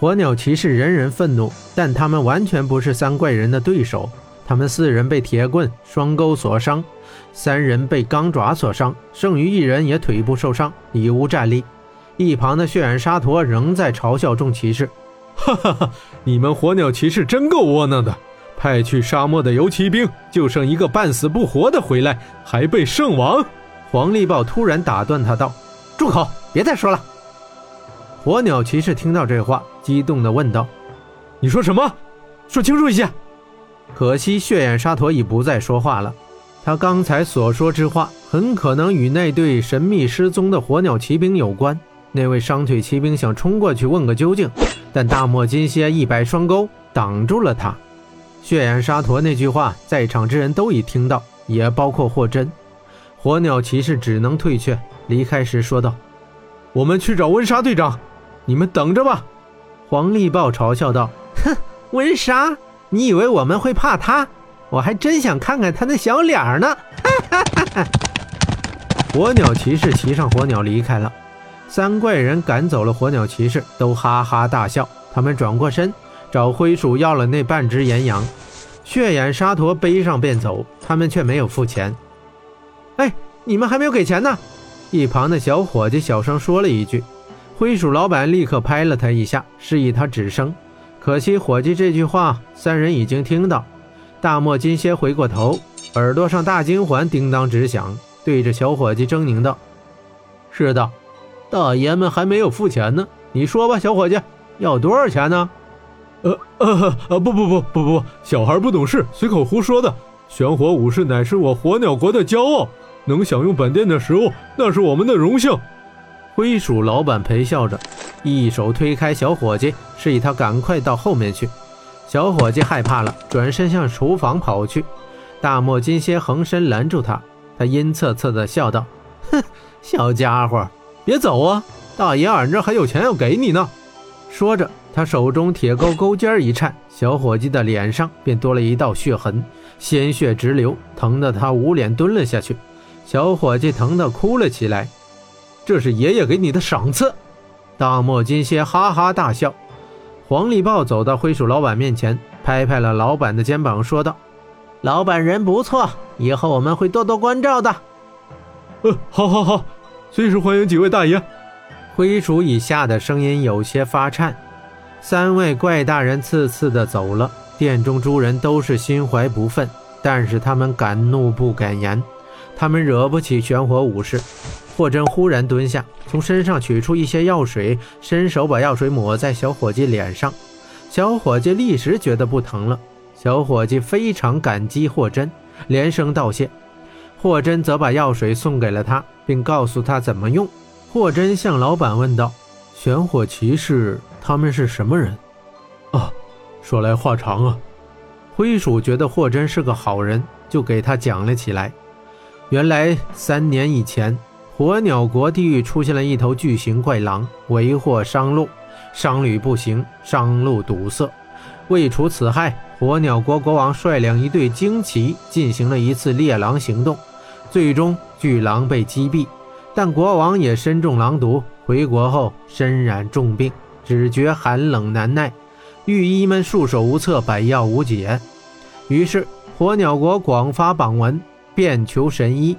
火鸟骑士人人愤怒，但他们完全不是三怪人的对手。他们四人被铁棍、双钩所伤，三人被钢爪所伤，剩余一人也腿部受伤，已无战力。一旁的血染沙陀仍在嘲笑众骑士：“哈哈哈，你们火鸟骑士真够窝囊的！派去沙漠的游骑兵就剩一个半死不活的回来，还被圣王。”黄力豹突然打断他道：“住口，别再说了。”火鸟骑士听到这话，激动地问道：“你说什么？说清楚一些！”可惜血眼沙陀已不再说话了。他刚才所说之话，很可能与那对神秘失踪的火鸟骑兵有关。那位伤腿骑兵想冲过去问个究竟，但大漠金蝎一摆双钩挡住了他。血眼沙陀那句话，在场之人都已听到，也包括霍真。火鸟骑士只能退却，离开时说道：“我们去找温莎队长。”你们等着吧！黄力豹嘲笑道：“哼，温莎，你以为我们会怕他？我还真想看看他那小脸儿呢！”哈哈哈哈火鸟骑士骑上火鸟离开了，三怪人赶走了火鸟骑士，都哈哈大笑。他们转过身找灰鼠要了那半只岩羊，血眼沙陀背上便走，他们却没有付钱。哎，你们还没有给钱呢！一旁的小伙计小声说了一句。灰鼠老板立刻拍了他一下，示意他止声。可惜伙计这句话，三人已经听到。大漠金蝎回过头，耳朵上大金环叮当直响，对着小伙计狰狞道：“是的，大爷们还没有付钱呢。你说吧，小伙计，要多少钱呢？”“呃呃呃，不不不不不，小孩不懂事，随口胡说的。玄火武士乃是我火鸟国的骄傲，能享用本店的食物，那是我们的荣幸。”灰鼠老板陪笑着，一手推开小伙计，示意他赶快到后面去。小伙计害怕了，转身向厨房跑去。大漠金蝎横身拦住他，他阴恻恻地笑道：“哼，小家伙，别走啊！大爷俺这还有钱要给你呢。”说着，他手中铁钩钩尖一颤，小伙计的脸上便多了一道血痕，鲜血直流，疼得他捂脸蹲了下去。小伙计疼得哭了起来。这是爷爷给你的赏赐，大漠金蝎哈哈大笑。黄力豹走到灰鼠老板面前，拍拍了老板的肩膀，说道：“老板人不错，以后我们会多多关照的。”“呃，好，好，好，随时欢迎几位大爷。”灰鼠以下的声音有些发颤。三位怪大人次次的走了，殿中诸人都是心怀不忿，但是他们敢怒不敢言，他们惹不起玄火武士。霍真忽然蹲下，从身上取出一些药水，伸手把药水抹在小伙计脸上。小伙计立时觉得不疼了。小伙计非常感激霍真，连声道谢。霍真则把药水送给了他，并告诉他怎么用。霍真向老板问道：“玄火骑士他们是什么人？”啊，说来话长啊。灰鼠觉得霍真是个好人，就给他讲了起来。原来三年以前。火鸟国地狱出现了一头巨型怪狼，为祸商路，商旅不行，商路堵塞。为除此害，火鸟国国王率领一队精骑进行了一次猎狼行动，最终巨狼被击毙。但国王也身中狼毒，回国后身染重病，只觉寒冷难耐，御医们束手无策，百药无解。于是火鸟国广发榜文，遍求神医。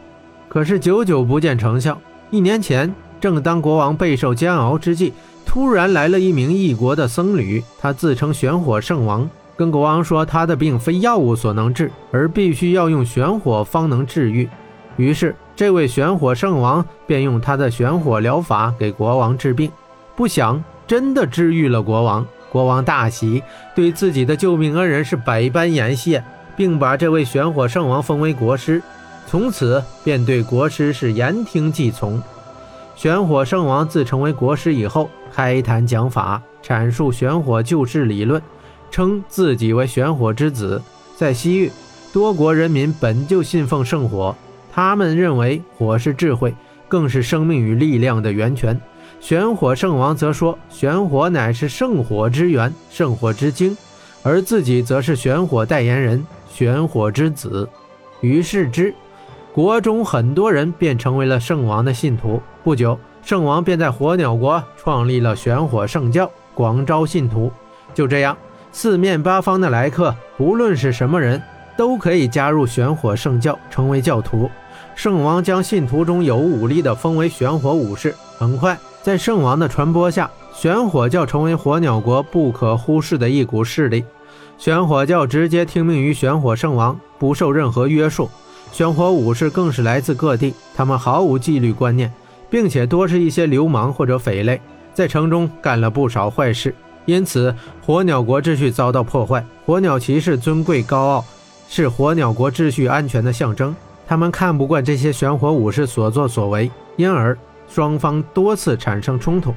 可是久久不见成效。一年前，正当国王备受煎熬之际，突然来了一名异国的僧侣，他自称玄火圣王，跟国王说他的病非药物所能治，而必须要用玄火方能治愈。于是，这位玄火圣王便用他的玄火疗法给国王治病，不想真的治愈了国王。国王大喜，对自己的救命恩人是百般言谢，并把这位玄火圣王封为国师。从此便对国师是言听计从。玄火圣王自成为国师以后，开坛讲法，阐述玄火救世理论，称自己为玄火之子。在西域，多国人民本就信奉圣火，他们认为火是智慧，更是生命与力量的源泉。玄火圣王则说，玄火乃是圣火之源，圣火之精，而自己则是玄火代言人，玄火之子。于是之。国中很多人便成为了圣王的信徒。不久，圣王便在火鸟国创立了玄火圣教，广。招信徒。就这样，四面八方的来客，无论是什么人，都可以加入玄火圣教，成为教徒。圣王将信徒中有武力的封为玄火武士。很快，在圣王的传播下，玄火教成为火鸟国不可忽视的一股势力。玄火教直接听命于玄火圣王，不受任何约束。玄火武士更是来自各地，他们毫无纪律观念，并且多是一些流氓或者匪类，在城中干了不少坏事。因此，火鸟国秩序遭到破坏。火鸟骑士尊贵高傲，是火鸟国秩序安全的象征。他们看不惯这些玄火武士所作所为，因而双方多次产生冲突。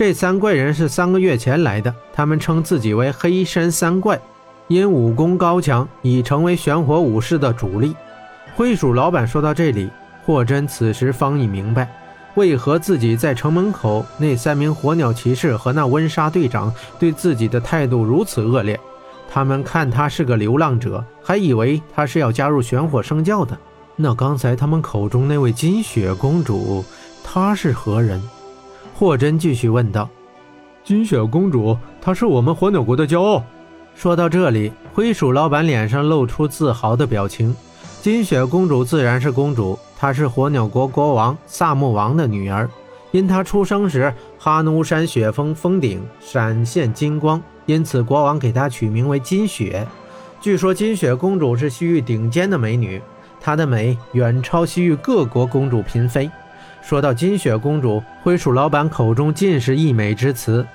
这三怪人是三个月前来的，他们称自己为黑山三怪，因武功高强，已成为玄火武士的主力。灰鼠老板说到这里，霍真此时方已明白。为何自己在城门口那三名火鸟骑士和那温莎队长对自己的态度如此恶劣？他们看他是个流浪者，还以为他是要加入玄火圣教的。那刚才他们口中那位金雪公主，她是何人？霍真继续问道。金雪公主，她是我们火鸟国的骄傲。说到这里，灰鼠老板脸上露出自豪的表情。金雪公主自然是公主。她是火鸟国国王萨木王的女儿，因她出生时哈努山雪峰峰顶闪现金光，因此国王给她取名为金雪。据说金雪公主是西域顶尖的美女，她的美远超西域各国公主嫔妃。说到金雪公主，灰鼠老板口中尽是溢美之词。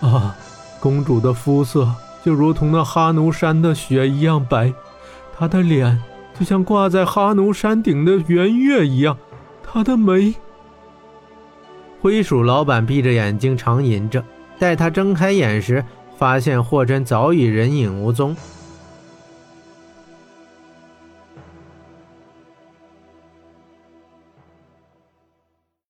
啊，公主的肤色就如同那哈奴山的雪一样白，她的脸。就像挂在哈奴山顶的圆月一样，她的眉。灰鼠老板闭着眼睛长吟着，待他睁开眼时，发现霍真早已人影无踪。